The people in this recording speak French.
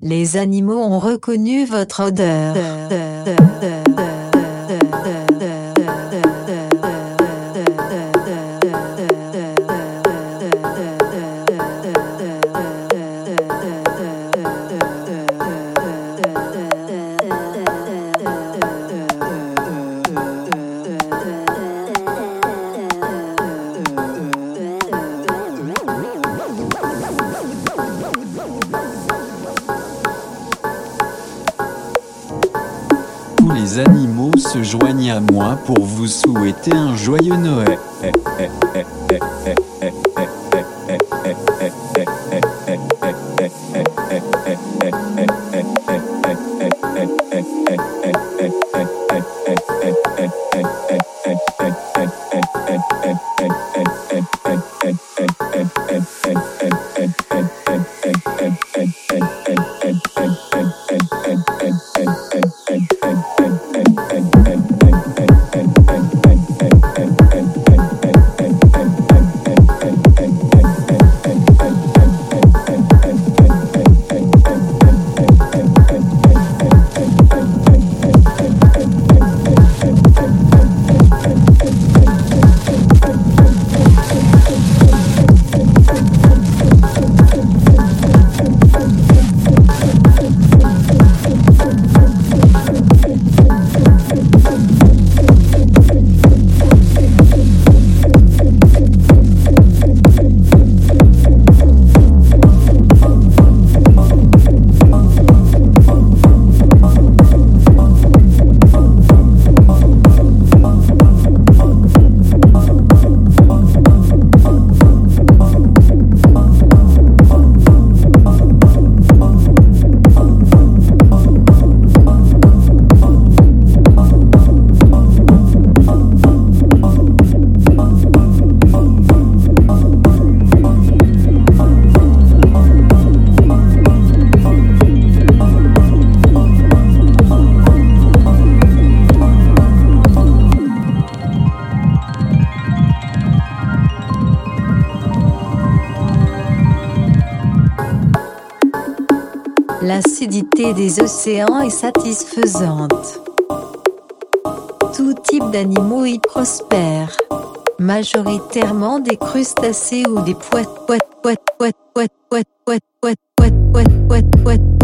Les animaux ont reconnu votre odeur. Les animaux se joignent à moi pour vous souhaiter un joyeux Noël. L'acidité des océans est satisfaisante. Tout type d'animaux y prospèrent. Majoritairement des crustacés ou des poètes poètes poètes poètes poètes poètes poètes poètes poètes poètes poètes